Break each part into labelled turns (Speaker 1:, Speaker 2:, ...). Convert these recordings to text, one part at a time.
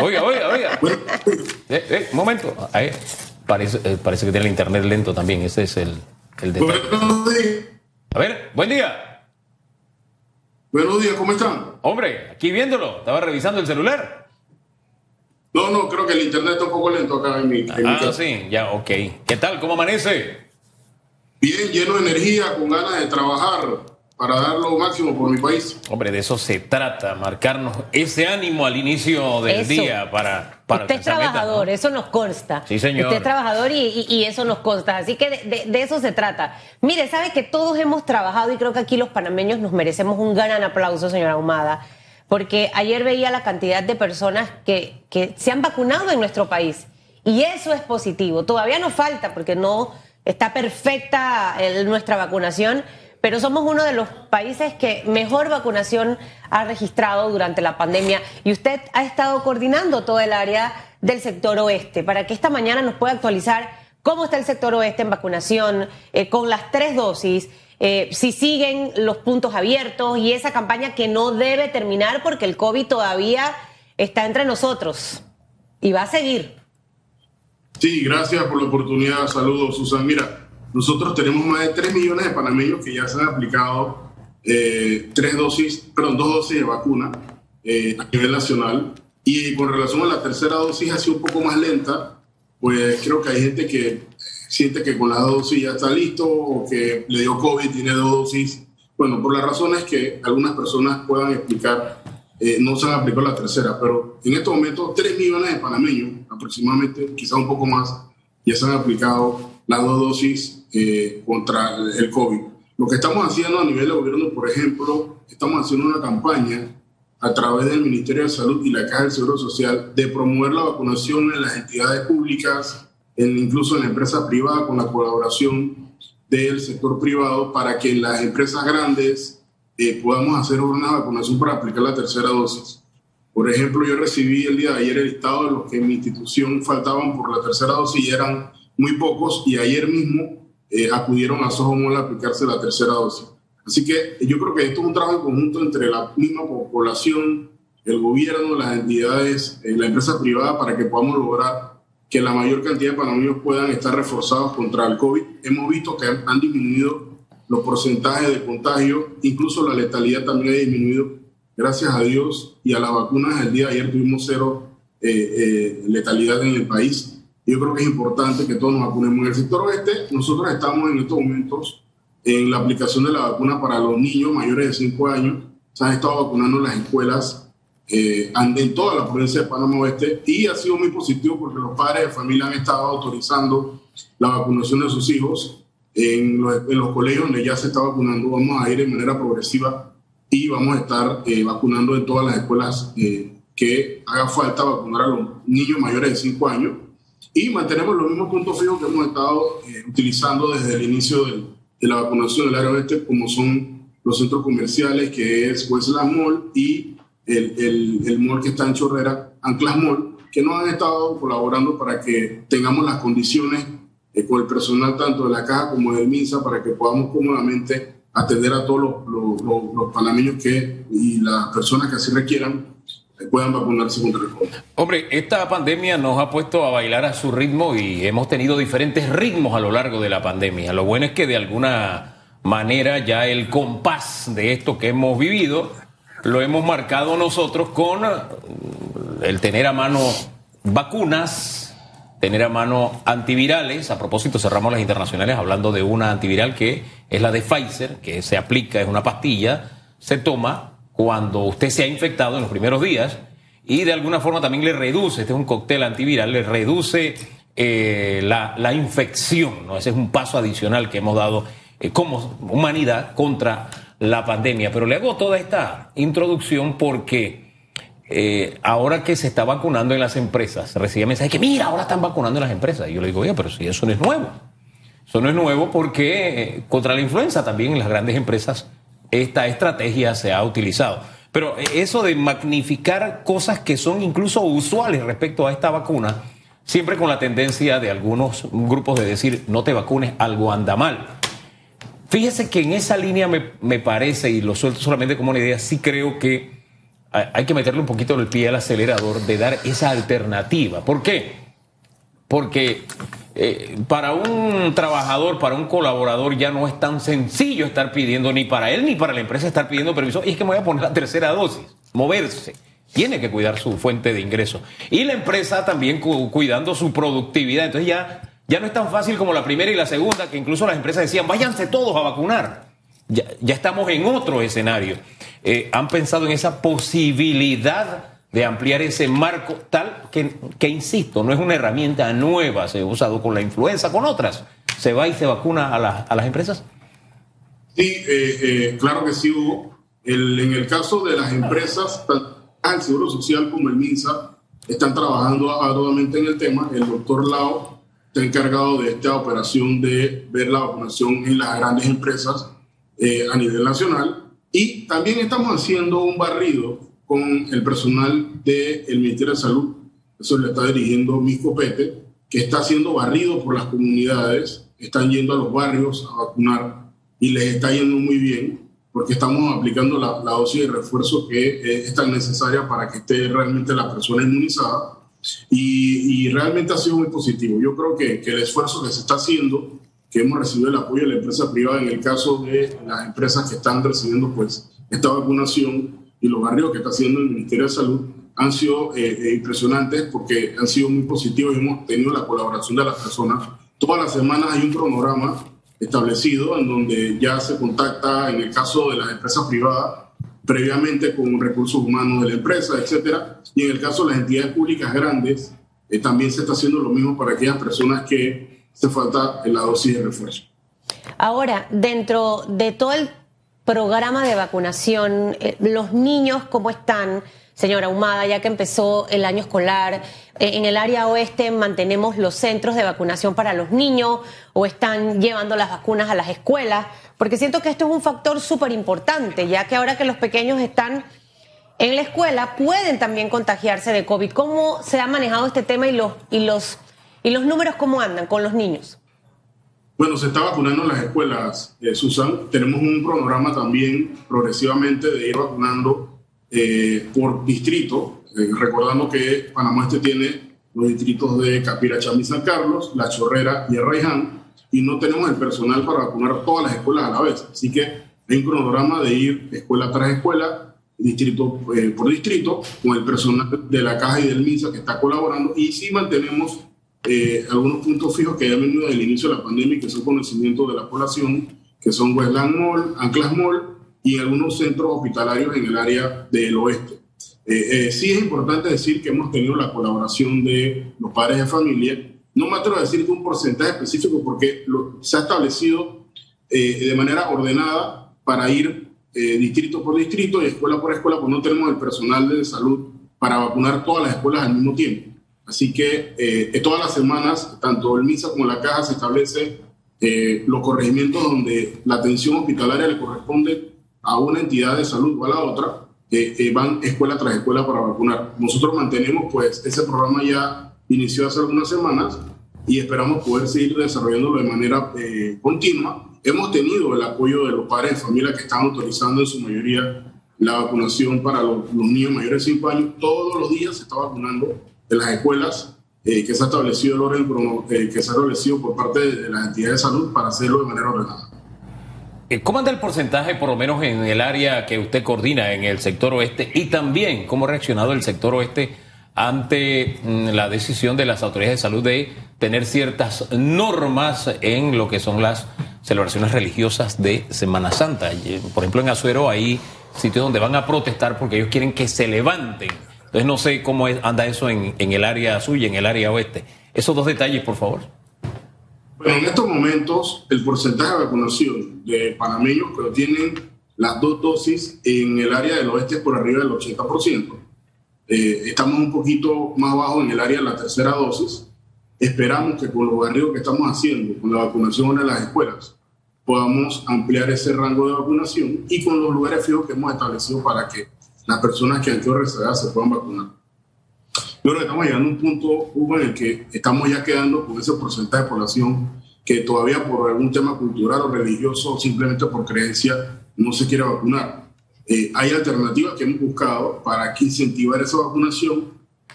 Speaker 1: Oiga, oiga, oiga. Eh, eh, un momento. Ahí, parece, eh, parece que tiene el internet lento también. Ese es el, el detalle. A ver, buen día.
Speaker 2: Buenos días, ¿cómo están?
Speaker 1: Hombre, aquí viéndolo. Estaba revisando el celular.
Speaker 2: No, no, creo que el internet está un poco lento acá en mi, en
Speaker 1: Ah, sí, ya, ok. ¿Qué tal? ¿Cómo amanece?
Speaker 2: Bien, lleno de energía, con ganas de trabajar para dar lo máximo por mi país.
Speaker 1: Hombre, de eso se trata, marcarnos ese ánimo al inicio del
Speaker 3: Eso.
Speaker 1: día para, para
Speaker 3: Usted es trabajador,
Speaker 1: ¿no?
Speaker 3: eso nos consta.
Speaker 1: Sí, señor.
Speaker 3: Usted es trabajador y, y- y eso nos consta. Así que de, de- de eso se trata. Mire, sabe que todos hemos trabajado y creo que aquí los panameños nos merecemos un gran aplauso, señora Ahumada, porque ayer veía la cantidad de personas que, que se han vacunado en nuestro país. Y eso es positivo. Todavía nos falta porque no está perfecta el- nuestra vacunación, pero somos uno de los países que mejor vacunación ha registrado durante la pandemia y usted ha estado coordinando todo el área del sector oeste para que esta mañana nos pueda actualizar cómo está el sector oeste en vacunación eh, con las tres dosis, eh, si siguen los puntos abiertos y esa campaña que no debe terminar porque el COVID todavía está entre nosotros y va a seguir.
Speaker 2: Sí, gracias por la oportunidad. Saludos, Susan. Mira, nosotros tenemos más de 3 millones de panameños que ya se han aplicado eh, tres dosis, perdón, dos dosis de vacuna eh, a nivel nacional. Y con relación a la tercera dosis ha sido un poco más lenta, pues creo que hay gente que siente que con dos dosis ya está listo o que le dio COVID, tiene dos dosis. Bueno, por las razones que algunas personas puedan explicar, eh, no se han aplicado la tercera, pero en estos momentos 3 millones de panameños, aproximadamente, quizá un poco más, ya se han aplicado las dos dosis eh, contra el COVID. Lo que estamos haciendo a nivel de gobierno, por ejemplo, estamos haciendo una campaña a través del Ministerio de Salud y la Caja del Seguro Social de promover la vacunación en las entidades públicas, en, incluso en la empresa privada, con la colaboración del sector privado, para que en las empresas grandes eh, podamos hacer una vacunación para aplicar la tercera dosis. Por ejemplo, yo recibí el día de ayer el listado de los que en mi institución faltaban por la tercera dosis y eran muy pocos y ayer mismo eh, acudieron a Sojomol a aplicarse la tercera dosis. Así que yo creo que esto es un trabajo en conjunto entre la misma población, el gobierno, las entidades, eh, la empresa privada para que podamos lograr que la mayor cantidad de panameños puedan estar reforzados contra el COVID. Hemos visto que han, han disminuido los porcentajes de contagio, incluso la letalidad también ha disminuido, gracias a Dios, y a las vacunas. El día de ayer tuvimos cero eh, eh, letalidad en el país. Yo creo que es importante que todos nos vacunemos. En el sector oeste, nosotros estamos en estos momentos en la aplicación de la vacuna para los niños mayores de 5 años. Se han estado vacunando en las escuelas eh, en toda la provincia de Panamá Oeste y ha sido muy positivo porque los padres de familia han estado autorizando la vacunación de sus hijos en los, en los colegios donde ya se está vacunando. Vamos a ir de manera progresiva y vamos a estar eh, vacunando en todas las escuelas eh, que haga falta vacunar a los niños mayores de 5 años y mantenemos los mismos puntos fijos que hemos estado eh, utilizando desde el inicio de la vacunación del área oeste, como son los centros comerciales, que es Westland Mall y el, el, el mall que está en Chorrera, Anclas Mall, que nos han estado colaborando para que tengamos las condiciones eh, con el personal tanto de la caja como del MINSA para que podamos cómodamente atender a todos los, los, los, los panameños que, y las personas que así requieran puedan vacunarse contra el COVID.
Speaker 1: Hombre, esta pandemia nos ha puesto a bailar a su ritmo y hemos tenido diferentes ritmos a lo largo de la pandemia. Lo bueno es que de alguna manera ya el compás de esto que hemos vivido lo hemos marcado nosotros con el tener a mano vacunas, tener a mano antivirales. A propósito, cerramos las internacionales hablando de una antiviral que es la de Pfizer, que se aplica, es una pastilla, se toma cuando usted se ha infectado en los primeros días y de alguna forma también le reduce, este es un cóctel antiviral, le reduce eh, la, la, infección. ¿no? Ese es un paso adicional que hemos dado eh, como humanidad contra la pandemia. Pero le hago toda esta introducción porque eh, ahora que se está vacunando en las empresas, recibía mensajes que mira, ahora están vacunando en las empresas. Y yo le digo, oye, pero si eso no es nuevo. Eso no es nuevo porque contra la influenza también en las grandes empresas esta estrategia se ha utilizado. Pero eso de magnificar cosas que son incluso usuales respecto a esta vacuna, siempre con la tendencia de algunos grupos de decir, no te vacunes, algo anda mal. Fíjese que en esa línea me, me parece, y lo suelto solamente como una idea, sí creo que hay que meterle un poquito el pie al acelerador de dar esa alternativa. ¿Por qué? Porque eh, para un trabajador, para un colaborador, ya no es tan sencillo estar pidiendo, ni para él ni para la empresa, estar pidiendo permiso. Y es que me voy a poner la tercera dosis, moverse. Tiene que cuidar su fuente de ingreso. Y la empresa también cuidando su productividad. Entonces ya, ya no es tan fácil como la primera y la segunda, que incluso las empresas decían, váyanse todos a vacunar. Ya, ya estamos en otro escenario. Eh, ¿Han pensado en esa posibilidad de ampliar ese marco tal que, que, insisto, no es una herramienta nueva, se ha usado con la influenza, con otras. ¿Se va y se vacuna a, a las empresas?
Speaker 2: Sí, eh, eh, claro que sí, Hugo. El, en el caso de las empresas, tanto el Seguro Social como el MINSA están trabajando arduamente en el tema. El doctor Lao está encargado de esta operación de ver la vacunación en las grandes empresas eh, a nivel nacional. Y también estamos haciendo un barrido con el personal del Ministerio de Salud, eso le está dirigiendo mi copete, que está haciendo barrido por las comunidades, están yendo a los barrios a vacunar y les está yendo muy bien, porque estamos aplicando la, dosis de refuerzo que es tan necesaria para que esté realmente la persona inmunizada. Y, realmente ha sido muy positivo. Yo creo que, que el esfuerzo que se está haciendo, que hemos recibido el apoyo de la empresa privada en el caso de las empresas que están recibiendo pues esta vacunación, y los barrios que está haciendo el Ministerio de Salud han sido eh, eh, impresionantes porque han sido muy positivos y hemos tenido la colaboración de las personas. Todas las semanas hay un cronograma establecido en donde ya se contacta, en el caso de las empresas privadas, previamente con recursos humanos de la empresa, etcétera, y en el caso de las entidades públicas grandes, eh, también se está haciendo lo mismo para aquellas personas que se falta la dosis de refuerzo.
Speaker 3: Ahora, dentro de todo el programa de vacunación, eh, los niños, ¿cómo están? Señora Humada, ya que empezó el año escolar, eh, en el área oeste mantenemos los centros de vacunación para los niños o están llevando las vacunas a las escuelas, porque siento que esto es un factor súper importante, ya que ahora que los pequeños están en la escuela pueden también contagiarse de COVID. ¿Cómo se ha manejado este tema y los, y los, y los números cómo andan con los niños?
Speaker 2: Bueno, se está vacunando en las escuelas, eh, Susan. Tenemos un cronograma también progresivamente de ir vacunando eh, por distrito, eh, recordando que Panamá Este tiene los distritos de Capiracha y San Carlos, La Chorrera y Arraiján, y no tenemos el personal para vacunar todas las escuelas a la vez. Así que hay un cronograma de ir escuela tras escuela, distrito por distrito, con el personal de la Caja y del MISA que está colaborando, y sí mantenemos eh, algunos puntos fijos que ya han venido desde el inicio de la pandemia y que son conocimientos de la población, que son Westland Mall, Anclas Mall y algunos centros hospitalarios en el área del oeste. Eh, eh, sí es importante decir que hemos tenido la colaboración de los padres de familia. No me atrevo a decir un porcentaje específico porque se ha establecido de manera ordenada para ir distrito por distrito y escuela por escuela, pues no tenemos el personal de salud para vacunar todas las escuelas al mismo tiempo. Así que eh, todas las semanas, tanto el MISA como la caja se establece eh, los corregimientos donde la atención hospitalaria le corresponde a una entidad de salud o a la otra, que van escuela tras escuela para vacunar. Nosotros mantenemos, pues, ese programa ya inició hace algunas semanas y esperamos poder seguir desarrollándolo de manera eh, continua. Hemos tenido el apoyo de los padres de familia que están autorizando en su mayoría la vacunación para los, los niños mayores de 5 años. Todos los días se está vacunando de las escuelas eh, que se ha establecido el orden eh, que se ha establecido por parte de las entidades de salud para hacerlo de manera ordenada.
Speaker 1: Eh, ¿Cómo anda el porcentaje, por lo menos en el área que usted coordina en el sector oeste? Y también, ¿cómo ha reaccionado el sector oeste ante mm, la decisión de las autoridades de salud de tener ciertas normas en lo que son las celebraciones religiosas de Semana Santa? Por ejemplo, en Azuero hay sitios donde van a protestar porque ellos quieren que se levanten entonces no sé cómo anda eso en, el área suya, en el área oeste. Esos dos detalles, por favor.
Speaker 2: Bueno, en estos momentos el porcentaje de vacunación de panameños que tienen las dos dosis en el área del oeste es por arriba del 80%. Eh, estamos un poquito más bajo en el área de la tercera dosis. Esperamos que con los barrios que estamos haciendo, con la vacunación en las escuelas, podamos ampliar ese rango de vacunación y con los lugares fijos que hemos establecido para que las personas que han sido rezagadas se puedan vacunar. Yo creo que estamos llegando a un punto, en el que estamos ya quedando con ese porcentaje de población que todavía por algún tema cultural o religioso o simplemente por creencia no se quiere vacunar. eh, hay alternativas que hemos buscado para que incentivar esa vacunación,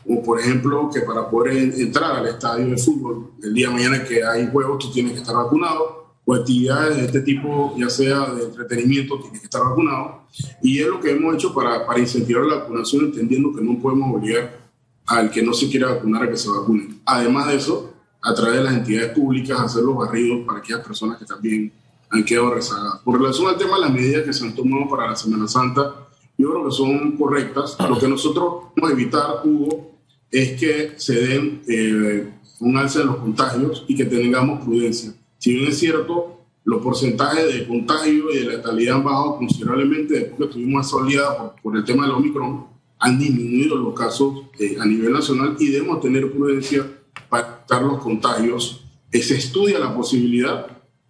Speaker 2: como por ejemplo que para poder entrar al estadio de fútbol el día de mañana que hay juegos tú tienes que estar vacunado, o actividades de este tipo, ya sea de entretenimiento, tienes que estar vacunado. Y es lo que hemos hecho para, para incentivar la vacunación, entendiendo que no podemos obligar al que no se quiera vacunar a que se vacune. Además de eso, a través de las entidades públicas, hacer los barridos para aquellas personas que también han quedado rezagadas. Con relación al tema de las medidas que se han tomado para la Semana Santa, yo creo que son correctas. Lo que nosotros vamos a evitar, Hugo, es que se den eh, un alza de los contagios y que tengamos prudencia. Si bien es cierto, los porcentajes de contagio y de letalidad han bajado considerablemente después que tuvimos esa oleada por, el tema del Omicron, han disminuido los casos eh, a nivel nacional y debemos tener prudencia para evitar los contagios. Se estudia la posibilidad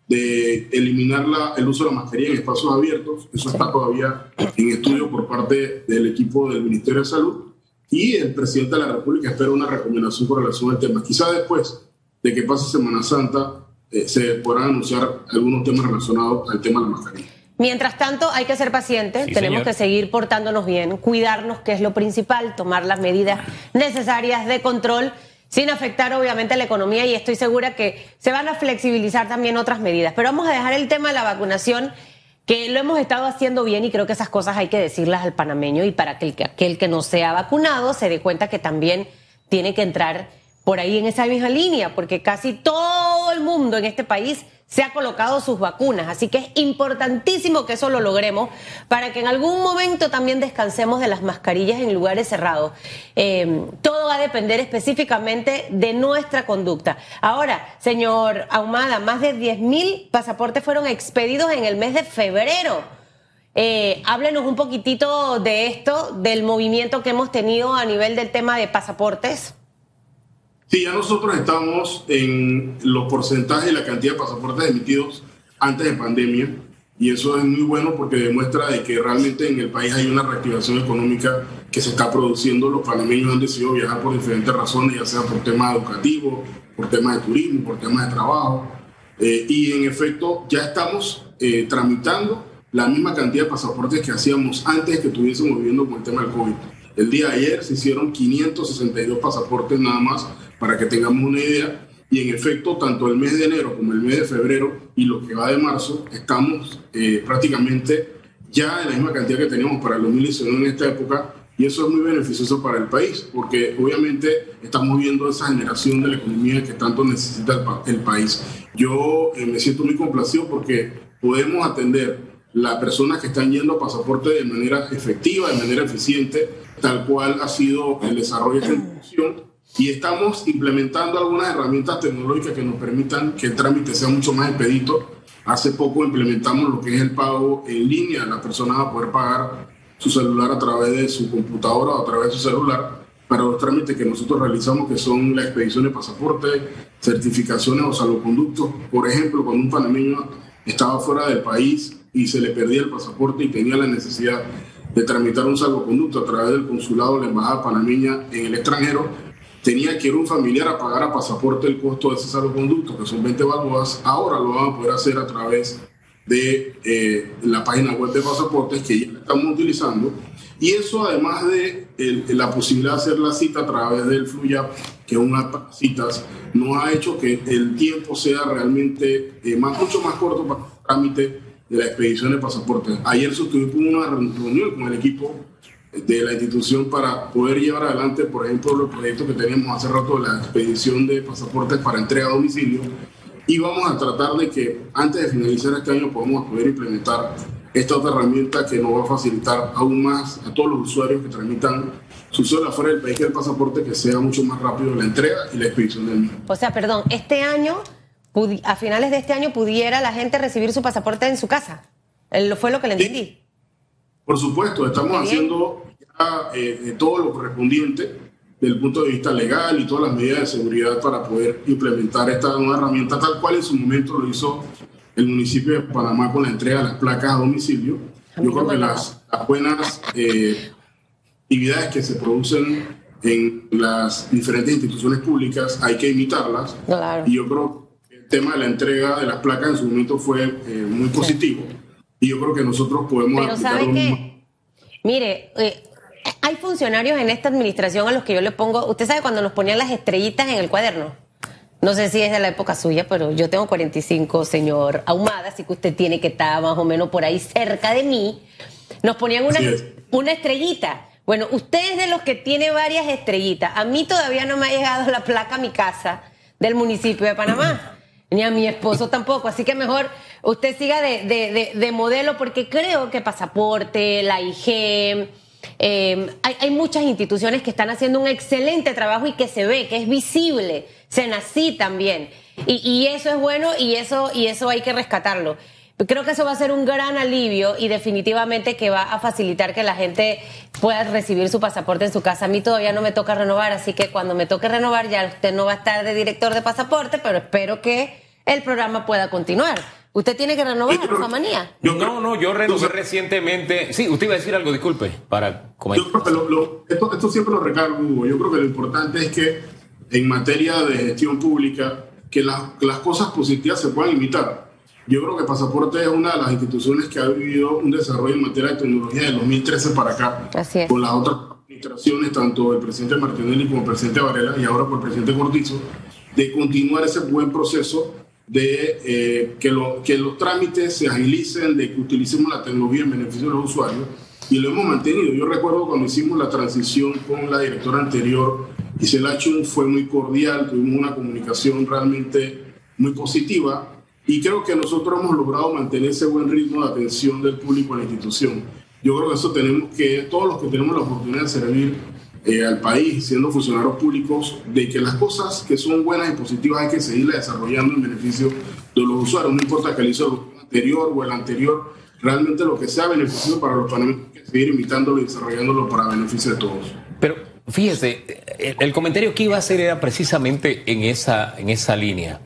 Speaker 2: de eliminar la, el uso de la mascarilla en espacios abiertos. Eso está todavía en estudio por parte del equipo del Ministerio de Salud. Y el presidente de la República espera una recomendación con relación al tema. Quizá después de que pase Semana Santa eh, se podrán anunciar algunos temas relacionados al tema de la mascarilla.
Speaker 3: Mientras tanto, hay que ser pacientes, tenemos que seguir portándonos bien, cuidarnos, que es lo principal, tomar las medidas necesarias de control sin afectar obviamente la economía y estoy segura que se van a flexibilizar también otras medidas. Pero vamos a dejar el tema de la vacunación, que lo hemos estado haciendo bien y creo que esas cosas hay que decirlas al panameño y para que aquel que no sea vacunado se dé cuenta que también tiene que entrar por ahí en esa misma línea, porque casi todo el mundo en este país se ha colocado sus vacunas. Así que es importantísimo que eso lo logremos para que en algún momento también descansemos de las mascarillas en lugares cerrados. Eh, todo va a depender específicamente de nuestra conducta. Ahora, señor Ahumada, más de 10.000 pasaportes fueron expedidos en el mes de febrero. Eh, háblenos un poquitito de esto, del movimiento que hemos tenido a nivel del tema de pasaportes.
Speaker 2: Sí, ya nosotros estamos en los porcentajes y la cantidad de pasaportes emitidos antes de pandemia y eso es muy bueno porque demuestra de que realmente en el país hay una reactivación económica que se está produciendo. Los panameños han decidido viajar por diferentes razones, ya sea por temas educativos, por temas de turismo, por temas de trabajo. Eh, y en efecto ya estamos eh, tramitando la misma cantidad de pasaportes que hacíamos antes que estuviésemos viviendo con el tema del COVID. El día de ayer se hicieron 562 pasaportes nada más para que tengamos una idea. Y en efecto, tanto el mes de enero como el mes de febrero y lo que va de marzo, estamos eh, prácticamente ya en la misma cantidad que teníamos para el 2019 en esta época. Y eso es muy beneficioso para el país, porque obviamente estamos viendo esa generación de la economía que tanto necesita el, país. Yo eh, me siento muy complacido porque podemos atender las personas que están yendo a pasaporte de manera efectiva, de manera eficiente, tal cual ha sido el desarrollo de esta institución y estamos implementando algunas herramientas tecnológicas que nos permitan que el trámite sea mucho más expedito. Hace poco implementamos lo que es el pago en línea. Las personas van a poder pagar su celular a través de su computadora o a través de su celular para los trámites que nosotros realizamos, que son la expedición de pasaporte, certificaciones o salvoconductos. Por ejemplo, cuando un panameño estaba fuera del país y se le perdía el pasaporte y tenía la necesidad de tramitar un salvoconducto a través del consulado de la Embajada Panameña en el extranjero, tenía que ir un familiar a pagar a pasaporte el costo de ese salvoconducto, que son 20 balboas, ahora lo van a poder hacer a través de eh, la página web de pasaportes que ya estamos utilizando. Y eso además de la posibilidad de hacer la cita a través del FLUYAP, que es una citas, nos ha hecho que el tiempo sea realmente eh, más, mucho más corto para el trámite de la expedición de pasaportes. Ayer sostuvimos una reunión con el equipo de la institución para poder llevar adelante, por ejemplo, los proyectos que teníamos hace rato de la expedición de pasaportes para entrega a domicilio. Y vamos a tratar de que antes de finalizar este año podamos poder implementar esta otra herramienta que nos va a facilitar aún más a todos los usuarios que tramitan su suelo afuera del país que el pasaporte que sea mucho más rápido la entrega y la expedición del mismo.
Speaker 3: O sea, perdón, este año, a finales de este año, pudiera la gente recibir su pasaporte en su casa. Fue lo que le entendí.
Speaker 2: Por supuesto, estamos haciendo ya eh, todo lo correspondiente desde el punto de vista legal y todas las medidas de seguridad para poder implementar esta nueva herramienta, tal cual en su momento lo hizo el municipio de Panamá con la entrega de las placas a domicilio. Yo creo que las, buenas eh, actividades que se producen en las diferentes instituciones públicas hay que imitarlas. Y yo creo que el tema de la entrega de las placas en su momento fue eh, muy positivo. Y yo creo que nosotros podemos
Speaker 3: Pero ¿sabe qué? Mire, eh, hay funcionarios en esta administración a los que yo le pongo, usted sabe cuando nos ponían las estrellitas en el cuaderno. No sé si es de la época suya, pero yo tengo 45, señor Ahumada, así que usted tiene que estar más o menos por ahí cerca de mí. Nos ponían una, una estrellita. Bueno, usted es de los que tiene varias estrellitas. A mí todavía no me ha llegado la placa a mi casa del municipio de Panamá. Ni a mi esposo tampoco. Así que mejor usted siga de, de modelo porque creo que pasaporte, la IG, eh, hay, muchas instituciones que están haciendo un excelente trabajo y que se ve, que es visible. se nací también. Y, eso es bueno y eso, y eso hay que rescatarlo. Creo que eso va a ser un gran alivio y definitivamente que va a facilitar que la gente pueda recibir su pasaporte en su casa. A mí todavía no me toca renovar, así que cuando me toque renovar ya usted no va a estar de director de pasaporte, pero espero que el programa pueda continuar. ¿Usted tiene que renovar, manía?
Speaker 1: no, no, yo renové recientemente. Sí, usted iba a decir algo, disculpe, para
Speaker 2: comentar. Yo creo que esto, siempre lo recargo, Hugo. Yo creo que lo importante es que en materia de gestión pública, que las cosas positivas se puedan imitar. Yo creo que Pasaporte es una de las instituciones que ha vivido un desarrollo en materia de tecnología de 2013 para acá. Con las otras administraciones, tanto el presidente Martinelli como el presidente Varela y ahora por el presidente Cortizo, de continuar ese buen proceso de eh, que, lo, que los trámites se agilicen, de que utilicemos la tecnología en beneficio de los usuarios y lo hemos mantenido. Yo recuerdo cuando hicimos la transición con la directora anterior, Isela Chun, fue muy cordial, tuvimos una comunicación realmente muy positiva y creo que nosotros hemos logrado mantener ese buen ritmo de atención del público a la institución. Yo creo que eso tenemos que, todos los que tenemos la oportunidad de servir eh, al país, siendo funcionarios públicos, de que las cosas que son buenas y positivas hay que seguirlas desarrollando en beneficio de los usuarios, no importa que el hizo el anterior o el anterior, realmente lo que sea beneficioso para los panameños hay que seguir imitándolo y desarrollándolo para beneficio de todos.
Speaker 1: Pero fíjese, el, comentario que iba a hacer era precisamente en esa, en esa línea.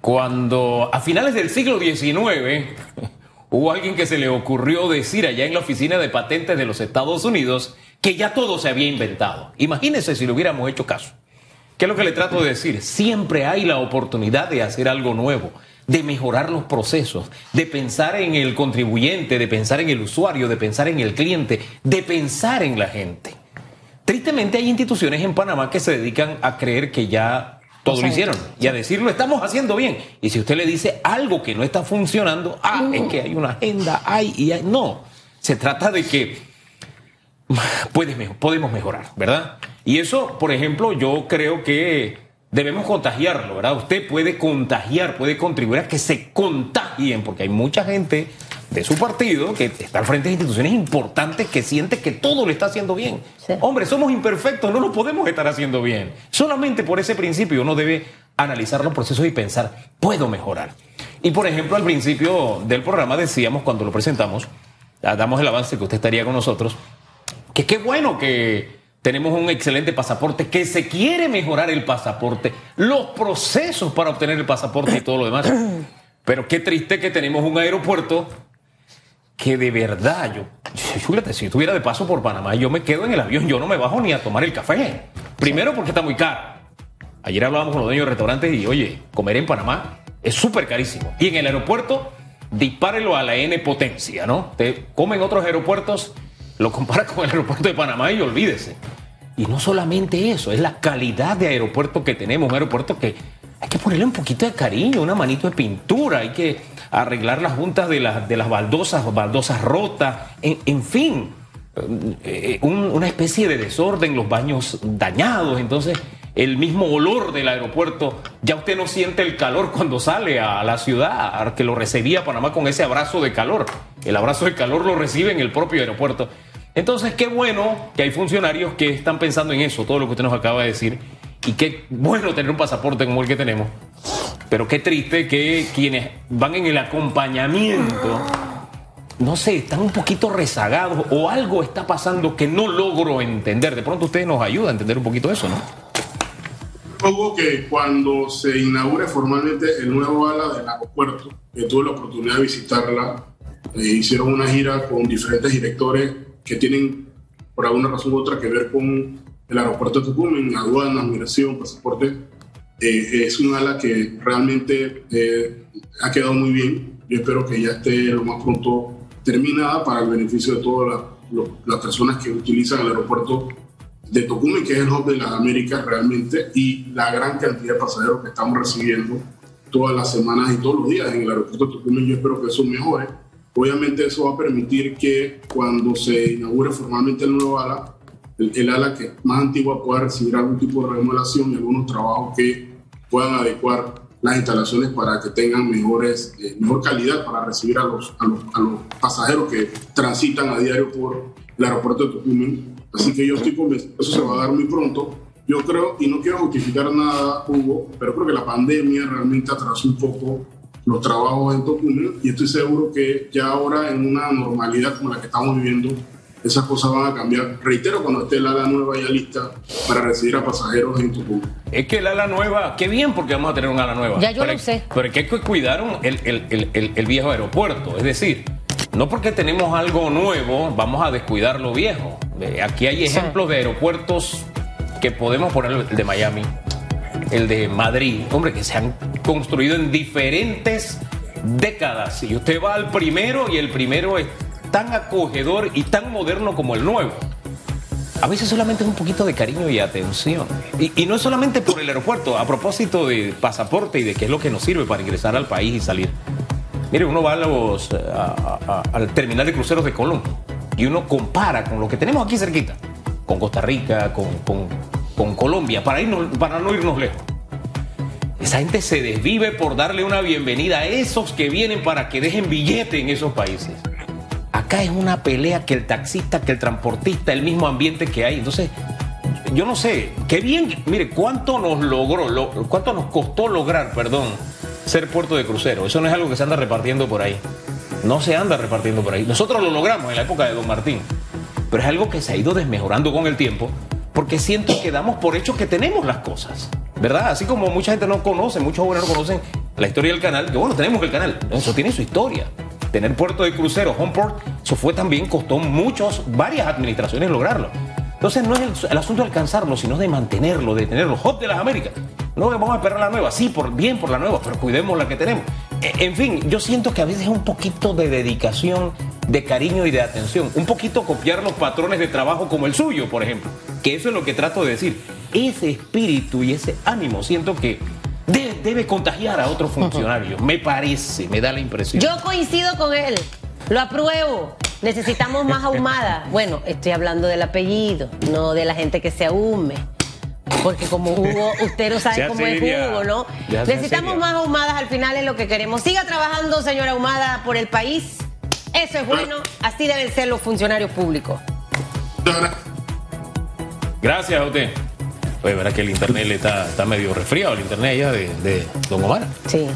Speaker 1: Cuando a finales del siglo XIX hubo alguien que se le ocurrió decir allá en la oficina de patentes de los Estados Unidos, que ya todo se había inventado. Imagínense si le hubiéramos hecho caso. ¿Qué es lo que le trato de decir? Siempre hay la oportunidad de hacer algo nuevo, de mejorar los procesos, de pensar en el contribuyente, de pensar en el usuario, de pensar en el cliente, de pensar en la gente. Tristemente hay instituciones en Panamá que se dedican a creer que ya todo lo hicieron y a decir lo estamos haciendo bien. Y si usted le dice algo que no está funcionando, ah, es que hay una agenda, hay y hay. No, se trata de que podemos mejorar, ¿verdad? Y eso, por ejemplo, yo creo que debemos contagiarlo, ¿verdad? Usted puede contagiar, puede contribuir a que se contagien, porque hay mucha gente de su partido que está al frente de instituciones importantes que siente que todo lo está haciendo bien. Hombre, somos imperfectos, no lo podemos estar haciendo bien. Solamente por ese principio uno debe analizar los procesos y pensar, puedo mejorar. Y por ejemplo, al principio del programa decíamos, cuando lo presentamos, damos el avance que usted estaría con nosotros, que qué bueno que tenemos un excelente pasaporte, que se quiere mejorar el pasaporte, los procesos para obtener el pasaporte y todo lo demás. Pero qué triste que tenemos un aeropuerto que de verdad, yo, fíjate, si estuviera de paso por Panamá, yo me quedo en el avión, yo no me bajo ni a tomar el café. Primero porque está muy caro. Ayer hablábamos con los dueños de restaurantes y, oye, comer en Panamá es súper carísimo. Y en el aeropuerto, dispárelo a la N potencia, ¿no? Te comen otros aeropuertos lo compara con el aeropuerto de Panamá y olvídese. Y no solamente eso, es la calidad de aeropuerto que tenemos, un aeropuerto que hay que ponerle un poquito de cariño, una manito de pintura, hay que arreglar las juntas de, de las baldosas, baldosas rotas, en, fin, eh, una especie de desorden, los baños dañados, entonces el mismo olor del aeropuerto, ya usted no siente el calor cuando sale a la ciudad, que lo recibía Panamá con ese abrazo de calor. El abrazo de calor lo recibe en el propio aeropuerto. Entonces, qué bueno que hay funcionarios que están pensando en eso, todo lo que usted nos acaba de decir, y qué bueno tener un pasaporte como el que tenemos, pero qué triste que quienes van en el acompañamiento, no sé, están un poquito rezagados o algo está pasando que no logro entender. De pronto ustedes nos ayudan a entender un poquito eso, ¿no?
Speaker 2: Hubo que cuando se inaugure formalmente el nuevo ala del aeropuerto, que tuve la oportunidad de visitarla, eh, hicieron una gira con diferentes directores que tienen por alguna razón u otra que ver con el aeropuerto de Tucumán, aduana, migración, pasaporte. Eh, es un ala que realmente eh, ha quedado muy bien. Yo espero que ya esté lo más pronto terminada para el beneficio de toda la las personas que utilizan el aeropuerto de Tocumen, que es el hub de las Américas realmente, y la gran cantidad de pasajeros que estamos recibiendo todas las semanas y todos los días en el aeropuerto de Tocumen. Yo espero que eso mejore. Obviamente eso va a permitir que cuando se inaugure formalmente el nuevo ala, el, ala que más antigua pueda recibir algún tipo de remodelación y algunos trabajos que puedan adecuar las instalaciones para que tengan mejores, eh, mejor calidad para recibir a los, a los, a, los, pasajeros que transitan a diario por el aeropuerto de Tocumen. Así que yo estoy convencido eso se va a dar muy pronto. Yo creo, y no quiero justificar nada, Hugo, pero creo que la pandemia realmente atrasó un poco los trabajos en Tocumen y estoy seguro que ya ahora en una normalidad como la que estamos viviendo, esas cosas van a cambiar. Reitero, cuando esté el ala nueva ya lista para recibir a pasajeros en Tucumán.
Speaker 1: Es que el ala nueva, qué bien porque vamos a tener un ala nueva.
Speaker 3: Ya yo
Speaker 1: pero,
Speaker 3: lo sé.
Speaker 1: Pero es que cuidaron el, el, el, el, viejo aeropuerto. Es decir, no porque tenemos algo nuevo, vamos a descuidar lo viejo. Aquí hay ejemplos de aeropuertos que podemos poner el de Miami, el de Madrid, hombre, que se han construido en diferentes décadas. Y usted va al primero y el primero es tan acogedor y tan moderno como el nuevo. A veces solamente es un poquito de cariño y atención. Y, no es solamente por el aeropuerto, a propósito de pasaporte y de qué es lo que nos sirve para ingresar al país y salir. Mire, uno va a los, al terminal de cruceros de Colón y uno compara con lo que tenemos aquí cerquita, con Costa Rica, con, con, Colombia, para, irnos, para no irnos lejos. Esa gente se desvive por darle una bienvenida a esos que vienen para que dejen billete en esos países. Acá es una pelea que el taxista, que el transportista, el mismo ambiente que hay. Entonces, yo no sé, qué bien, mire, cuánto nos logró, lo, cuánto nos costó lograr, perdón, ser puerto de crucero. Eso no es algo que se anda repartiendo por ahí. No se anda repartiendo por ahí. Nosotros lo logramos en la época de Don Martín. Pero es algo que se ha ido desmejorando con el tiempo porque siento que damos por hecho que tenemos las cosas. ¿Verdad? Así como mucha gente no conoce, muchos jóvenes no conocen la historia del canal, que bueno, tenemos el canal. Eso tiene su historia tener puerto de crucero, Homeport, eso fue también, costó muchos, varias administraciones lograrlo. Entonces no es el, asunto de alcanzarlo, sino de mantenerlo, de tenerlo. Hot de las Américas. No vamos a esperar la nueva, sí, por, bien por la nueva, pero cuidemos la que tenemos. E, en fin, yo siento que a veces es un poquito de dedicación, de cariño y de atención. Un poquito copiar los patrones de trabajo como el suyo, por ejemplo. Que eso es lo que trato de decir. Ese espíritu y ese ánimo siento que debe, contagiar a otros funcionarios. Me parece, me da la impresión.
Speaker 3: Yo coincido con él. Lo apruebo. Necesitamos más ahumada. Bueno, estoy hablando del apellido, no de la gente que se ahume. Porque como Hugo, usted no sabe cómo es Hugo, ¿no? Necesitamos más ahumadas al final es lo que queremos. Siga trabajando, señora Ahumada, por el país. Eso es bueno. Así deben ser los funcionarios públicos.
Speaker 1: Gracias a usted. Oye, verá que el internet le está, está medio resfriado, el internet allá de, de Don Omar.
Speaker 3: Sí.